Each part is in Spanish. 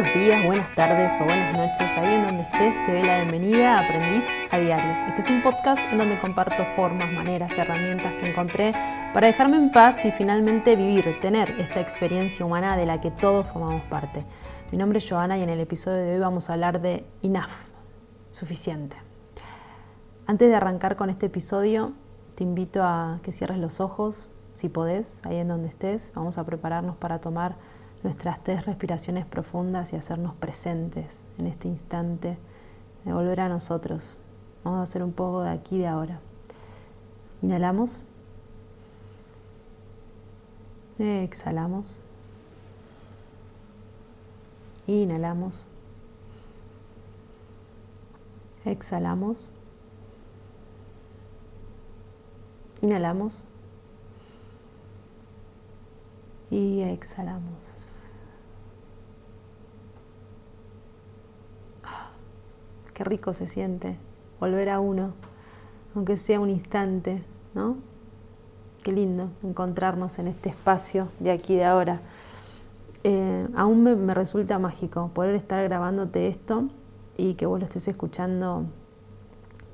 buenos días, buenas tardes o buenas noches, ahí en donde estés, te doy la bienvenida a Aprendiz a Diario. Este es un podcast en donde comparto formas, maneras, herramientas que encontré para dejarme en paz y finalmente vivir, tener esta experiencia humana de la que todos formamos parte. Mi nombre es Joana y en el episodio de hoy vamos a hablar de enough, suficiente. Antes de arrancar con este episodio, te invito a que cierres los ojos, si podés, ahí en donde estés. Vamos a prepararnos para tomar nuestras tres respiraciones profundas y hacernos presentes en este instante de volver a nosotros. Vamos a hacer un poco de aquí y de ahora. Inhalamos. Exhalamos. Inhalamos. Exhalamos. Inhalamos. Y exhalamos. Qué rico se siente volver a uno, aunque sea un instante, ¿no? Qué lindo encontrarnos en este espacio de aquí de ahora. Eh, aún me, resulta mágico poder estar grabándote esto y que vos lo estés escuchando,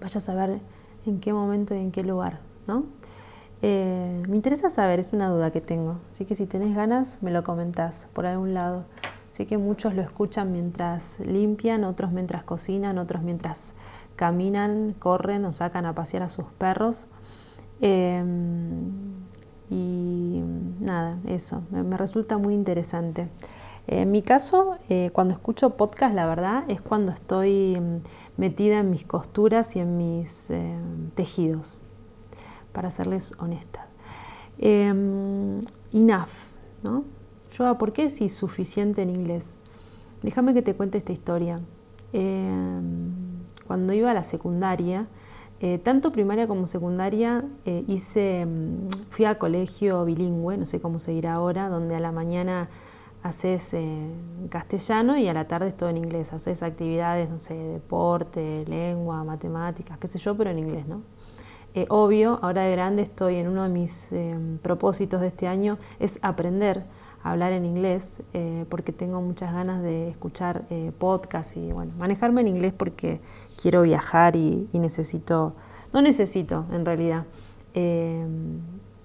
vayas a saber en qué momento y en qué lugar, ¿no? Eh, me interesa saber, es una duda que tengo, así que si tenés ganas me lo comentás por algún lado. Sé que muchos lo escuchan mientras limpian, otros mientras cocinan, otros mientras caminan, corren o sacan a pasear a sus perros. Em, y nada, eso, me, resulta muy interesante. En mi caso, eh, cuando escucho podcast, la verdad es cuando estoy mm, metida en mis costuras y en mis em, tejidos, para serles honesta. Em, enough, ¿no? Yo, ¿por qué si suficiente en inglés? Déjame que te cuente esta historia. Em, cuando iba a la secundaria, eh, tanto primaria como secundaria, eh, hice, em, fui a colegio bilingüe, no sé cómo se dirá ahora, donde a la mañana haces eh, castellano y a la tarde es todo en inglés. Haces actividades, no sé, deporte, lengua, matemáticas, qué sé yo, pero en inglés, ¿no? obvio, ahora de grande estoy en uno de mis em, propósitos de este año, es aprender hablar en inglés eh, porque tengo muchas ganas de escuchar eh, podcasts y bueno, manejarme en inglés porque quiero viajar y, necesito, no necesito en realidad eh,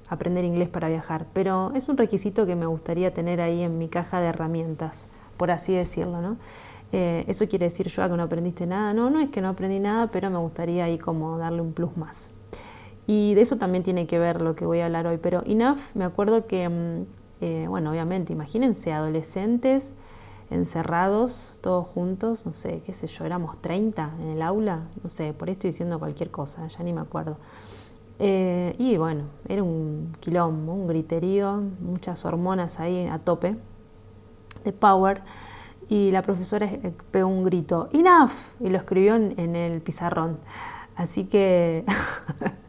aprender inglés para viajar, pero es un requisito que me gustaría tener ahí en mi caja de herramientas, por así decirlo, ¿no? eso quiere decir yo que no aprendiste nada, no, no es que no aprendí nada, pero me gustaría ahí como darle un plus más. Y de eso también tiene que ver lo que voy a hablar hoy. Pero enough, me acuerdo que mm, eh, bueno, obviamente, imagínense adolescentes encerrados, todos juntos, no sé, qué sé yo, éramos 30 en el aula, no sé, por ahí estoy diciendo cualquier cosa, ya ni me acuerdo. Eh, y bueno, era un quilombo, un griterío, muchas hormonas ahí a tope de power. Y la profesora pegó un grito, enough, y lo escribió en el pizarrón. Así que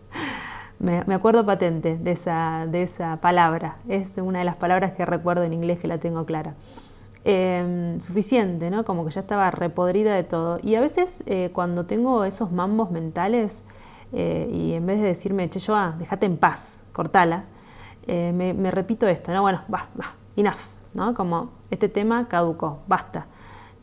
Me, acuerdo patente de esa, de esa palabra. Es una de las palabras que recuerdo en inglés que la tengo clara. Em, suficiente, ¿no? Como que ya estaba repodrida de todo. Y a veces eh, cuando tengo esos mambos mentales eh, y en vez de decirme, che, yo, ah, déjate en paz, cortala, eh, me, repito esto, ¿no? Bueno, va, va, enough, ¿no? Como este tema caducó, basta.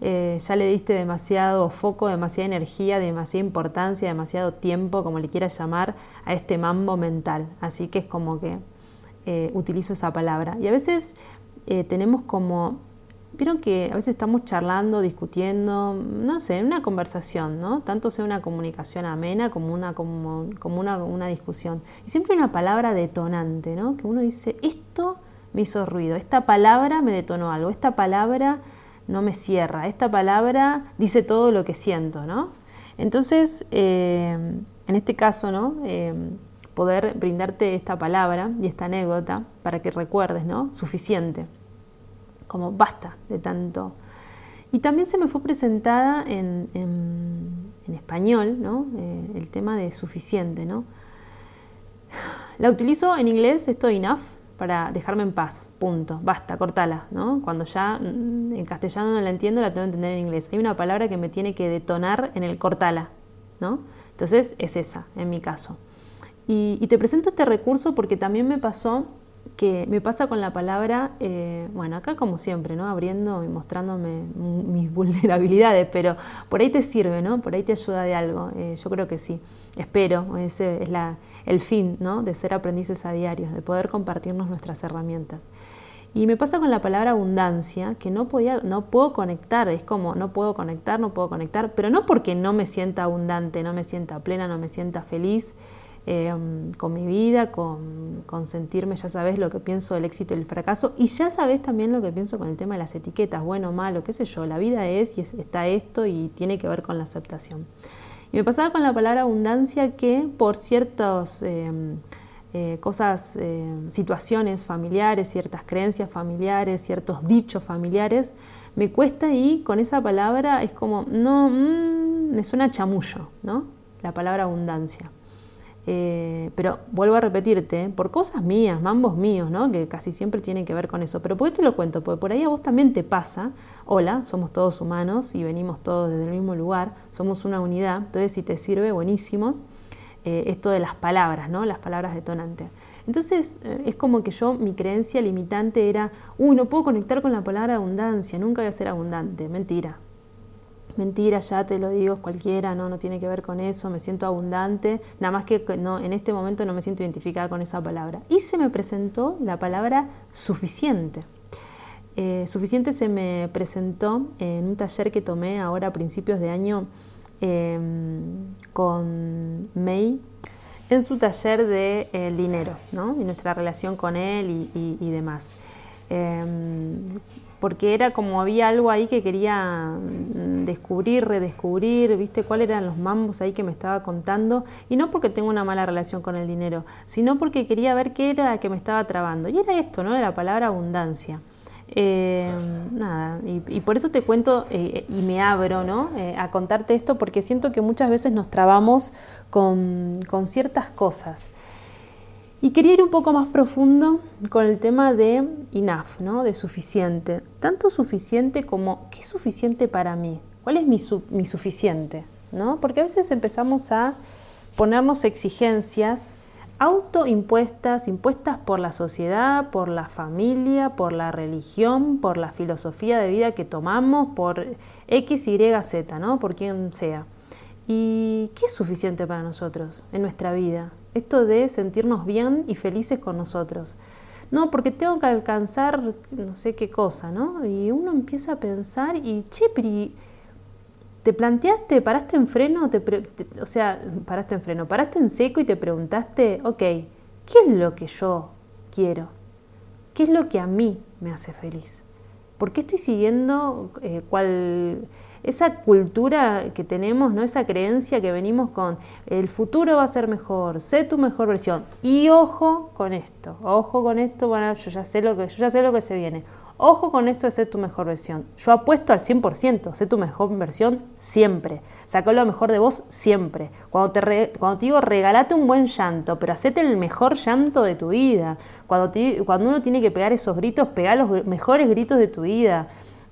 Eh, ya le diste demasiado foco, demasiada energía, demasiada importancia, demasiado tiempo, como le quieras llamar, a este mambo mental. Así que es como que eh, utilizo esa palabra. Y a veces eh, tenemos como, vieron que a veces estamos charlando, discutiendo, no sé, una conversación, ¿no? Tanto sea una comunicación amena como una, como, como una, una discusión. Y siempre una palabra detonante, ¿no? Que uno dice, esto me hizo ruido, esta palabra me detonó algo, esta palabra no me cierra. Esta palabra dice todo lo que siento, ¿no? Entonces, eh, en este caso, ¿no? Eh, poder brindarte esta palabra y esta anécdota para que recuerdes, ¿no? Suficiente. Como basta de tanto. Y también se me fue presentada en, español, ¿no? Eh, el tema de suficiente, ¿no? La utilizo en inglés, esto enough, para dejarme en paz, punto, basta, cortala, ¿no? Cuando ya mm, en castellano no la entiendo, la tengo que entender en inglés. Hay una palabra que me tiene que detonar en el cortala, ¿no? Entonces es esa, en mi caso. Y, te presento este recurso porque también me pasó que me pasa con la palabra, eh, bueno, acá como siempre, ¿no? Abriendo y mostrándome mis vulnerabilidades, pero por ahí te sirve, ¿no? Por ahí te ayuda de algo. Eh, yo creo que sí. Espero, ese es la, el fin, ¿no? De ser aprendices a diario, de poder compartirnos nuestras herramientas. Y me pasa con la palabra abundancia, que no, podía, no puedo conectar, es como no puedo conectar, no puedo conectar, pero no porque no me sienta abundante, no me sienta plena, no me sienta feliz, Em, con mi vida, con, sentirme, ya sabes lo que pienso del éxito y el fracaso, y ya sabes también lo que pienso con el tema de las etiquetas, bueno, malo, qué sé yo, la vida es y está esto y tiene que ver con la aceptación. Y me pasaba con la palabra abundancia que por ciertas em, eh, cosas, em, situaciones familiares, ciertas creencias familiares, ciertos dichos familiares, me cuesta y con esa palabra es como, no, mm, me suena chamullo, ¿no? La palabra abundancia. Eh, pero vuelvo a repetirte, por cosas mías, mambos míos, ¿no? que casi siempre tienen que ver con eso. Pero ¿por qué te lo cuento? Porque por ahí a vos también te pasa, hola, somos todos humanos y venimos todos desde el mismo lugar, somos una unidad, entonces si te sirve, buenísimo, eh, esto de las palabras, ¿no? las palabras detonantes. Entonces eh, es como que yo, mi creencia limitante era, uy, no puedo conectar con la palabra abundancia, nunca voy a ser abundante, mentira, mentira, ya te lo digo, cualquiera, no, no tiene que ver con eso, me siento abundante, nada más que no, en este momento no me siento identificada con esa palabra. Y se me presentó la palabra suficiente. Eh, suficiente se me presentó en un taller que tomé ahora a principios de año em, con May en su taller de eh, dinero ¿no? y nuestra relación con él y, demás. Porque era como había algo ahí que quería mm, descubrir, redescubrir, viste cuáles eran los mambos ahí que me estaba contando, y no porque tengo una mala relación con el dinero, sino porque quería ver qué era que me estaba trabando. Y era esto, ¿no? La palabra abundancia. Eh, nada, y, por eso te cuento eh, y me abro ¿no? Eh, a contarte esto porque siento que muchas veces nos trabamos con, con ciertas cosas. Y quería ir un poco más profundo con el tema de enough, ¿no? de suficiente. Tanto suficiente como qué es suficiente para mí. ¿Cuál es mi, mi suficiente? ¿no? Porque a veces empezamos a ponernos exigencias autoimpuestas, impuestas por la sociedad, por la familia, por la religión, por la filosofía de vida que tomamos, por X, Y, Z, ¿no? por quien sea. ¿Y qué es suficiente para nosotros en nuestra vida? Esto de sentirnos bien y felices con nosotros. No, porque tengo que alcanzar no sé qué cosa, ¿no? Y uno empieza a pensar y, che, pero ¿te planteaste, paraste en freno, te o sea, paraste en freno, paraste en seco y te preguntaste, ok, ¿qué es lo que yo quiero? ¿Qué es lo que a mí me hace feliz? ¿Por qué estoy siguiendo eh, cuál esa cultura que tenemos, ¿no? esa creencia que venimos con el futuro va a ser mejor, sé tu mejor versión. Y ojo con esto, ojo con esto, bueno, yo ya sé lo que, yo ya sé lo que se viene. Ojo con esto de ser tu mejor versión. Yo apuesto al 100%, sé tu mejor versión siempre. Sacó lo mejor de vos siempre. Cuando te, cuando te digo regalate un buen llanto, pero hacete el mejor llanto de tu vida. Cuando, cuando uno tiene que pegar esos gritos, pega los mejores gritos de tu vida.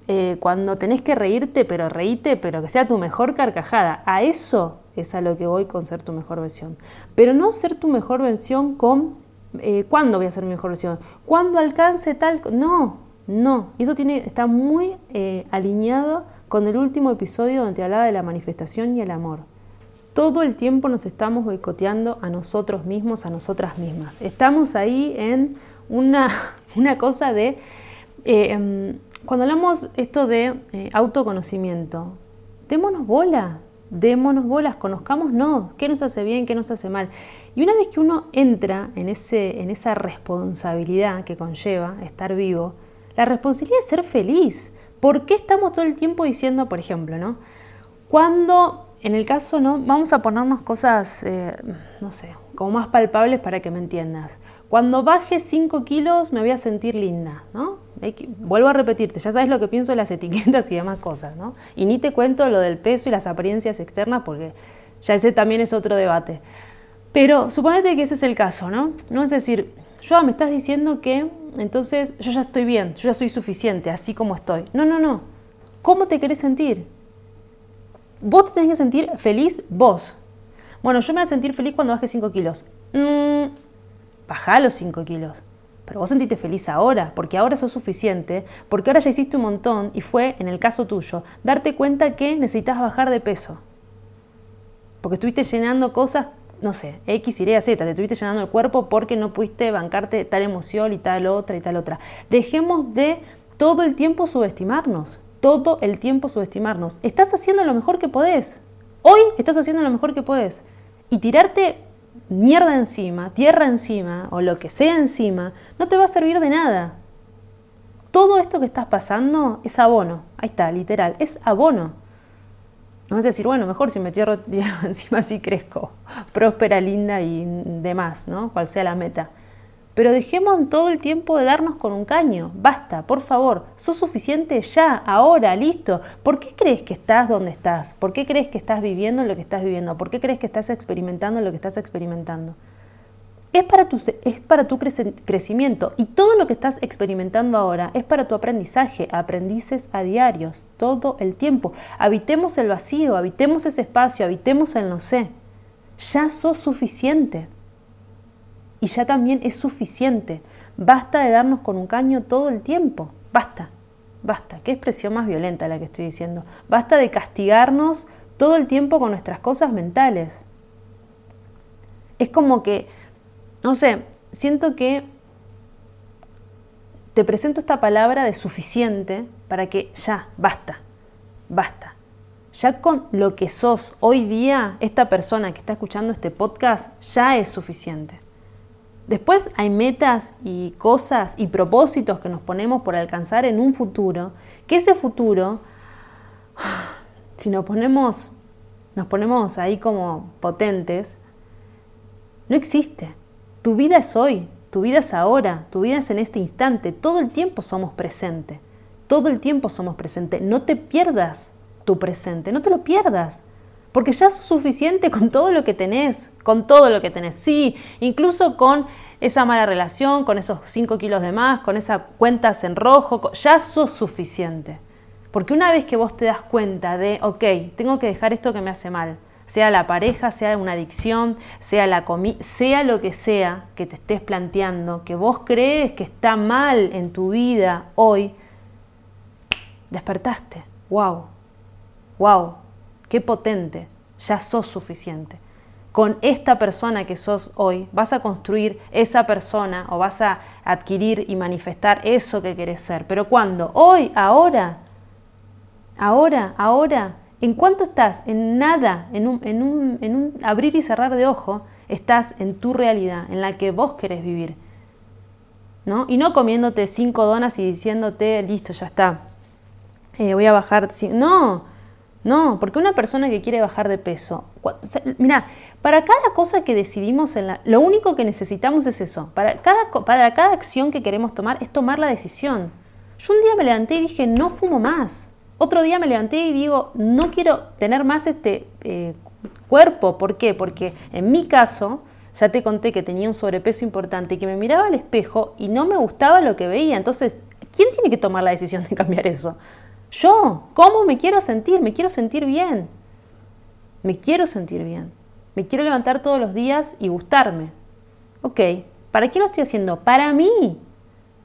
Eh, cuando tenés que reírte, pero reíte, pero que sea tu mejor carcajada. A eso es a lo que voy con ser tu mejor versión. Pero no ser tu mejor versión con eh, cuándo voy a ser mi mejor versión, cuándo alcance tal. No, no. Y eso tiene, está muy eh, alineado con el último episodio donde te hablaba de la manifestación y el amor. Todo el tiempo nos estamos boicoteando a nosotros mismos, a nosotras mismas. Estamos ahí en una, una cosa de em, cuando hablamos esto de eh, autoconocimiento, démonos bola, démonos bolas, conozcámonos, qué nos hace bien, qué nos hace mal. Y una vez que uno entra en, ese, en esa responsabilidad que conlleva estar vivo, la responsabilidad es ser feliz. ¿Por qué estamos todo el tiempo diciendo, por ejemplo, ¿no? Cuando, en el caso, ¿no? Vamos a ponernos cosas, eh, no sé, como más palpables para que me entiendas. Cuando baje 5 kilos me voy a sentir linda, ¿no? Vuelvo a repetirte, ya sabes lo que pienso de las etiquetas y demás cosas, ¿no? Y ni te cuento lo del peso y las apariencias externas porque ya ese también es otro debate. Pero suponete que ese es el caso, ¿no? No es decir, yo me estás diciendo que entonces yo ya estoy bien, yo ya soy suficiente, así como estoy. No, no, no. ¿Cómo te querés sentir? Vos te tenés que sentir feliz vos. Bueno, yo me voy a sentir feliz cuando baje 5 kilos. Mm, baja los 5 kilos. pero vos sentiste feliz ahora, porque ahora sos suficiente, porque ahora ya hiciste un montón y fue, en el caso tuyo, darte cuenta que necesitas bajar de peso. Porque estuviste llenando cosas, no sé, X, Y, Z, te estuviste llenando el cuerpo porque no pudiste bancarte tal emoción y tal otra y tal otra. Dejemos de todo el tiempo subestimarnos, todo el tiempo subestimarnos. Estás haciendo lo mejor que podés. Hoy estás haciendo lo mejor que podés. Y tirarte mierda encima, tierra encima o lo que sea encima, no te va a servir de nada. Todo esto que estás pasando es abono. Ahí está, literal, es abono. No vas a decir, bueno, mejor si me tierro, encima así crezco, próspera, linda y demás, ¿no? Cual sea la meta. Pero dejemos todo el tiempo de darnos con un caño. Basta, por favor. Sos suficiente ya, ahora, listo. ¿Por qué crees que estás donde estás? ¿Por qué crees que estás viviendo lo que estás viviendo? ¿Por qué crees que estás experimentando lo que estás experimentando? Es para, tu, es para tu crecimiento y todo lo que estás experimentando ahora es para tu aprendizaje, aprendices a diarios, todo el tiempo. Habitemos el vacío, habitemos ese espacio, habitemos el no sé. Ya sos suficiente y ya también es suficiente. Basta de darnos con un caño todo el tiempo. Basta, basta. Qué expresión más violenta la que estoy diciendo. Basta de castigarnos todo el tiempo con nuestras cosas mentales. Es como que, no sé, siento que te presento esta palabra de suficiente para que ya, basta, basta. Ya con lo que sos hoy día, esta persona que está escuchando este podcast ya es suficiente. Después hay metas y cosas y propósitos que nos ponemos por alcanzar en un futuro, que ese futuro, si nos ponemos, nos ponemos ahí como potentes, no existe. Tu vida es hoy, tu vida es ahora, tu vida es en este instante, todo el tiempo somos presente, todo el tiempo somos presente. No te pierdas tu presente, no te lo pierdas. Porque ya es suficiente con todo lo que tenés, con todo lo que tenés. Sí, incluso con esa mala relación, con esos 5 kilos de más, con esas cuentas en rojo, ya sos suficiente. Porque una vez que vos te das cuenta de, ok, tengo que dejar esto que me hace mal, sea la pareja, sea una adicción, sea la comida, sea lo que sea que te estés planteando, que vos crees que está mal en tu vida hoy, despertaste. ¡Wow! ¡Wow! Qué potente, ya sos suficiente. Con esta persona que sos hoy, vas a construir esa persona o vas a adquirir y manifestar eso que querés ser. Pero ¿cuándo? Hoy, ahora, ahora, ahora. ¿En cuánto estás? En nada, en un, en un, en un abrir y cerrar de ojo, estás en tu realidad, en la que vos querés vivir. ¿no? Y no comiéndote cinco donas y diciéndote, listo, ya está, eh, voy a bajar. No, no, porque una persona que quiere bajar de peso, mira, para cada cosa que decidimos en la, lo único que necesitamos es eso. Para cada, para cada acción que queremos tomar es tomar la decisión. Yo un día me levanté y dije, no fumo más. Otro día me levanté y digo, no quiero tener más este eh, cuerpo. ¿Por qué? Porque en mi caso, ya te conté que tenía un sobrepeso importante y que me miraba al espejo y no me gustaba lo que veía. Entonces, ¿quién tiene que tomar la decisión de cambiar eso? Yo, ¿cómo me quiero sentir? Me quiero sentir bien. Me quiero sentir bien. Me quiero levantar todos los días y gustarme. Ok, ¿para qué lo estoy haciendo? Para mí.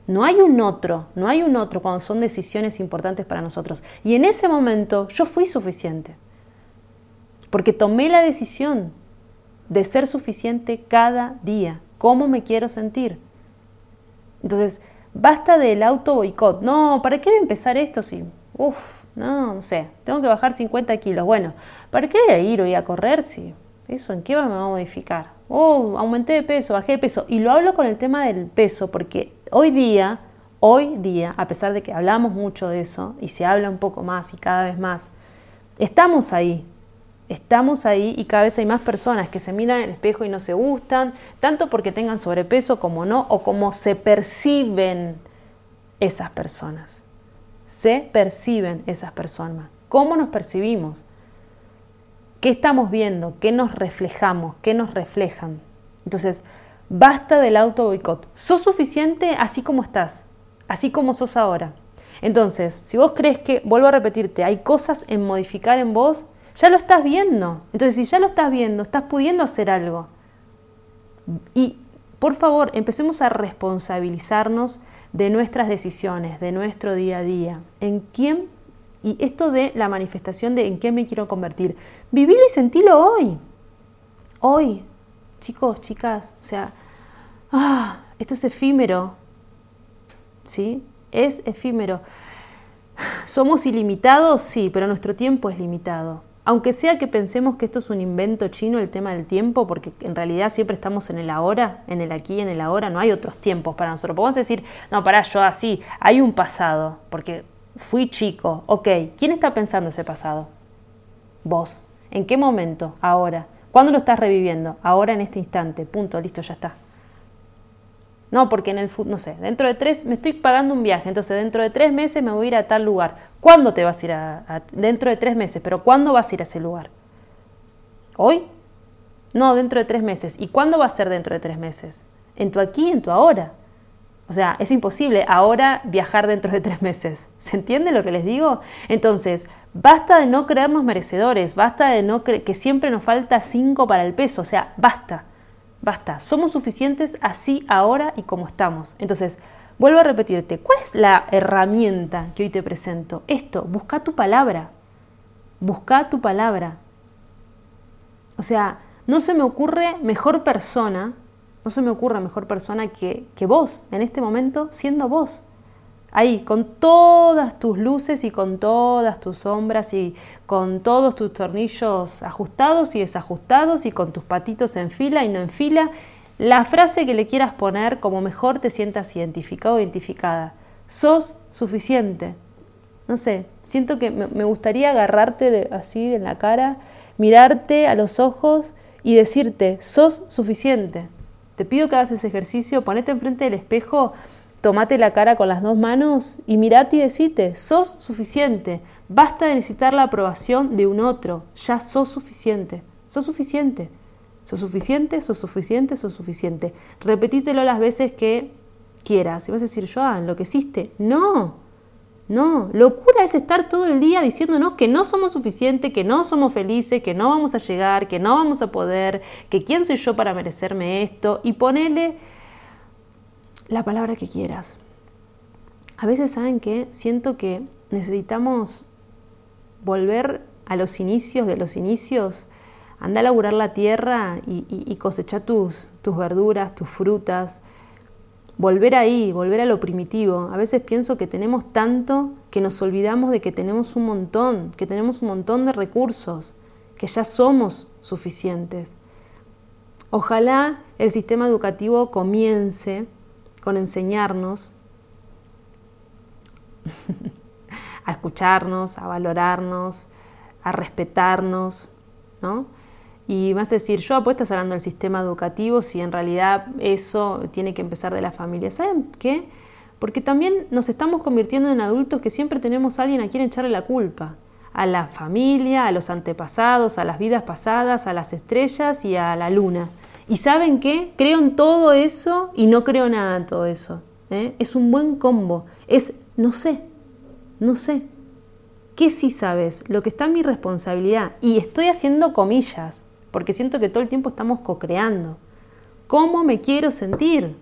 No hay un otro, no hay un otro cuando son decisiones importantes para nosotros. Y en ese momento yo fui suficiente. Porque tomé la decisión de ser suficiente cada día. ¿Cómo me quiero sentir? Entonces, basta del auto boicot. No, ¿para qué voy a empezar esto si Uf, no, no sé, tengo que bajar 50 kilos. Bueno, ¿para qué voy a ir hoy a correr si eso en qué me va a modificar? Oh, aumenté de peso, bajé de peso. Y lo hablo con el tema del peso porque hoy día, hoy día, a pesar de que hablamos mucho de eso y se habla un poco más y cada vez más, estamos ahí. Estamos ahí y cada vez hay más personas que se miran en el espejo y no se gustan, tanto porque tengan sobrepeso como no, o como se perciben esas personas se perciben esas personas. ¿Cómo nos percibimos? ¿Qué estamos viendo? ¿Qué nos reflejamos? ¿Qué nos reflejan? Entonces, basta del auto boicot. Sos suficiente así como estás, así como sos ahora. Entonces, si vos crees que, vuelvo a repetirte, hay cosas en modificar en vos, ya lo estás viendo. Entonces, si ya lo estás viendo, estás pudiendo hacer algo. Y por favor, empecemos a responsabilizarnos de nuestras decisiones, de nuestro día a día, en quién, y esto de la manifestación de en qué me quiero convertir. Vivilo y sentilo hoy. Hoy, chicos, chicas, o sea, ah, esto es efímero, ¿sí? Es efímero. ¿Somos ilimitados? Sí, pero nuestro tiempo es limitado. Aunque sea que pensemos que esto es un invento chino, el tema del tiempo, porque en realidad siempre estamos en el ahora, en el aquí, en el ahora, no hay otros tiempos para nosotros. Podemos decir, no, para yo así, hay un pasado, porque fui chico, ok, ¿quién está pensando ese pasado? Vos. ¿En qué momento? Ahora. ¿Cuándo lo estás reviviendo? Ahora en este instante. Punto, listo, ya está. No, porque en el no sé, dentro de tres, me estoy pagando un viaje, entonces dentro de tres meses me voy a ir a tal lugar. ¿Cuándo te vas a ir a, dentro de tres meses? Pero ¿cuándo vas a ir a ese lugar? ¿Hoy? No, dentro de tres meses. ¿Y cuándo va a ser dentro de tres meses? En tu aquí, en tu ahora. O sea, es imposible ahora viajar dentro de tres meses. ¿Se entiende lo que les digo? Entonces, basta de no creernos merecedores, basta de no creer que siempre nos falta cinco para el peso, o sea, basta. Basta, somos suficientes así ahora y como estamos. Entonces, vuelvo a repetirte, ¿cuál es la herramienta que hoy te presento? Esto, busca tu palabra. Busca tu palabra. O sea, no se me ocurre mejor persona, no se me ocurre mejor persona que, que vos, en este momento, siendo vos ahí, con todas tus luces y con todas tus sombras y con todos tus tornillos ajustados y desajustados y con tus patitos en fila y no en fila, la frase que le quieras poner como mejor te sientas identificado o identificada. Sos suficiente. No sé, siento que me gustaría agarrarte de, así en la cara, mirarte a los ojos y decirte, sos suficiente. Te pido que hagas ese ejercicio, ponete enfrente del espejo Tomate la cara con las dos manos y mirate y decite, sos suficiente. Basta de necesitar la aprobación de un otro. Ya sos suficiente. Sos suficiente. Sos suficiente, sos suficiente, sos suficiente. Repetítelo las veces que quieras. Y vas a decir, Joan, ¿lo que hiciste? No. No, locura es estar todo el día diciéndonos que no somos suficientes, que no somos felices, que no vamos a llegar, que no vamos a poder, que quién soy yo para merecerme esto y ponele la palabra que quieras. A veces saben que siento que necesitamos volver a los inicios de los inicios, anda a laburar la tierra y, y, cosecha tus, tus verduras, tus frutas, volver ahí, volver a lo primitivo. A veces pienso que tenemos tanto que nos olvidamos de que tenemos un montón, que tenemos un montón de recursos, que ya somos suficientes. Ojalá el sistema educativo comience con enseñarnos a escucharnos, a valorarnos, a respetarnos, ¿no? Y vas a decir, yo apuesto hablando del sistema educativo si en realidad eso tiene que empezar de la familia. ¿Saben qué? Porque también nos estamos convirtiendo en adultos que siempre tenemos a alguien a quien echarle la culpa. A la familia, a los antepasados, a las vidas pasadas, a las estrellas y a la luna. Y saben qué? Creo en todo eso y no creo nada en todo eso. ¿eh? Es un buen combo. Es, no sé, no sé. ¿Qué sí sabes? Lo que está en mi responsabilidad. Y estoy haciendo comillas, porque siento que todo el tiempo estamos co-creando. ¿Cómo me quiero sentir?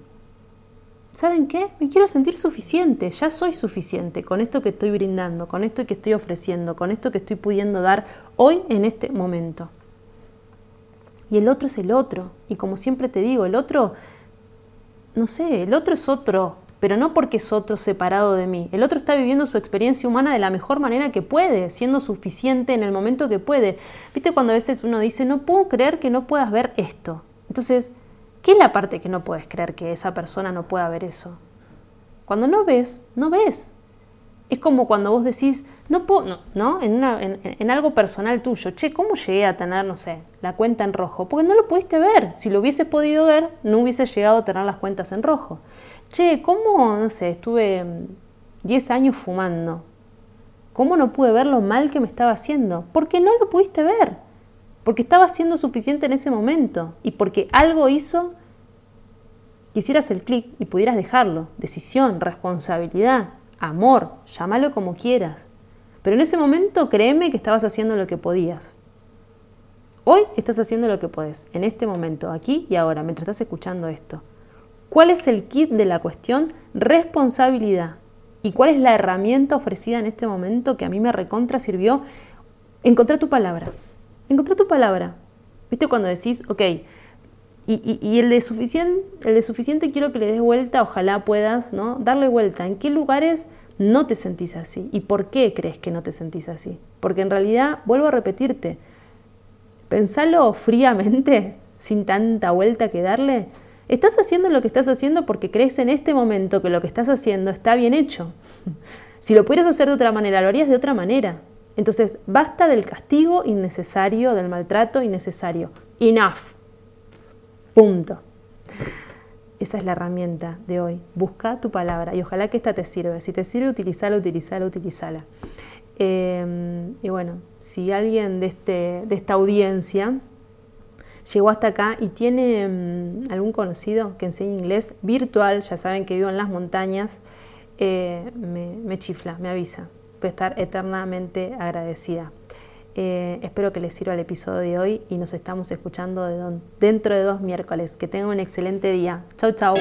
¿Saben qué? Me quiero sentir suficiente, ya soy suficiente con esto que estoy brindando, con esto que estoy ofreciendo, con esto que estoy pudiendo dar hoy en este momento y el otro es el otro. Y como siempre te digo, el otro, no sé, el otro es otro, pero no porque es otro separado de mí. El otro está viviendo su experiencia humana de la mejor manera que puede, siendo suficiente en el momento que puede. ¿Viste cuando a veces uno dice, no puedo creer que no puedas ver esto? Entonces, ¿qué es la parte que no puedes creer que esa persona no pueda ver eso? Cuando no ves, no ves. Es como cuando vos decís, no puedo, no, En, en, algo personal tuyo, che, ¿cómo llegué a tener, no sé, la cuenta en rojo? Porque no lo pudiste ver. Si lo hubieses podido ver, no hubiese llegado a tener las cuentas en rojo. Che, ¿cómo, no sé, estuve 10 mm, años fumando? ¿Cómo no pude ver lo mal que me estaba haciendo? Porque no lo pudiste ver. Porque estaba siendo suficiente en ese momento. Y porque algo hizo que hicieras el clic y pudieras dejarlo. Decisión, responsabilidad, amor, llámalo como quieras. Pero en ese momento créeme que estabas haciendo lo que podías. Hoy estás haciendo lo que podés, en este momento, aquí y ahora, mientras estás escuchando esto. ¿Cuál es el kit de la cuestión? Responsabilidad. ¿Y cuál es la herramienta ofrecida en este momento que a mí me recontra sirvió? Encontrar tu palabra. Encontrar tu palabra. ¿Viste cuando decís, ok, y, el, de suficiente, el de suficiente quiero que le des vuelta, ojalá puedas, ¿no? Darle vuelta. ¿En qué lugares no te sentís así? ¿Y por qué crees que no te sentís así? Porque en realidad, vuelvo a repetirte, pensalo fríamente, sin tanta vuelta que darle. Estás haciendo lo que estás haciendo porque crees en este momento que lo que estás haciendo está bien hecho. Si lo pudieras hacer de otra manera, lo harías de otra manera. Entonces, basta del castigo innecesario, del maltrato innecesario. Enough. Punto. Esa es la herramienta de hoy. Busca tu palabra y ojalá que esta te sirva. Si te sirve, utilizala, utilizala, utilizala. Em, y bueno, si alguien de, este, de esta audiencia llegó hasta acá y tiene em, algún conocido que enseñe inglés virtual, ya saben que vivo en las montañas, eh, me, me chifla, me avisa. Voy a estar eternamente agradecida. Eh, espero que les sirva el episodio de hoy y nos estamos escuchando dentro de dos miércoles. Que tengan un excelente día. Chau, chau.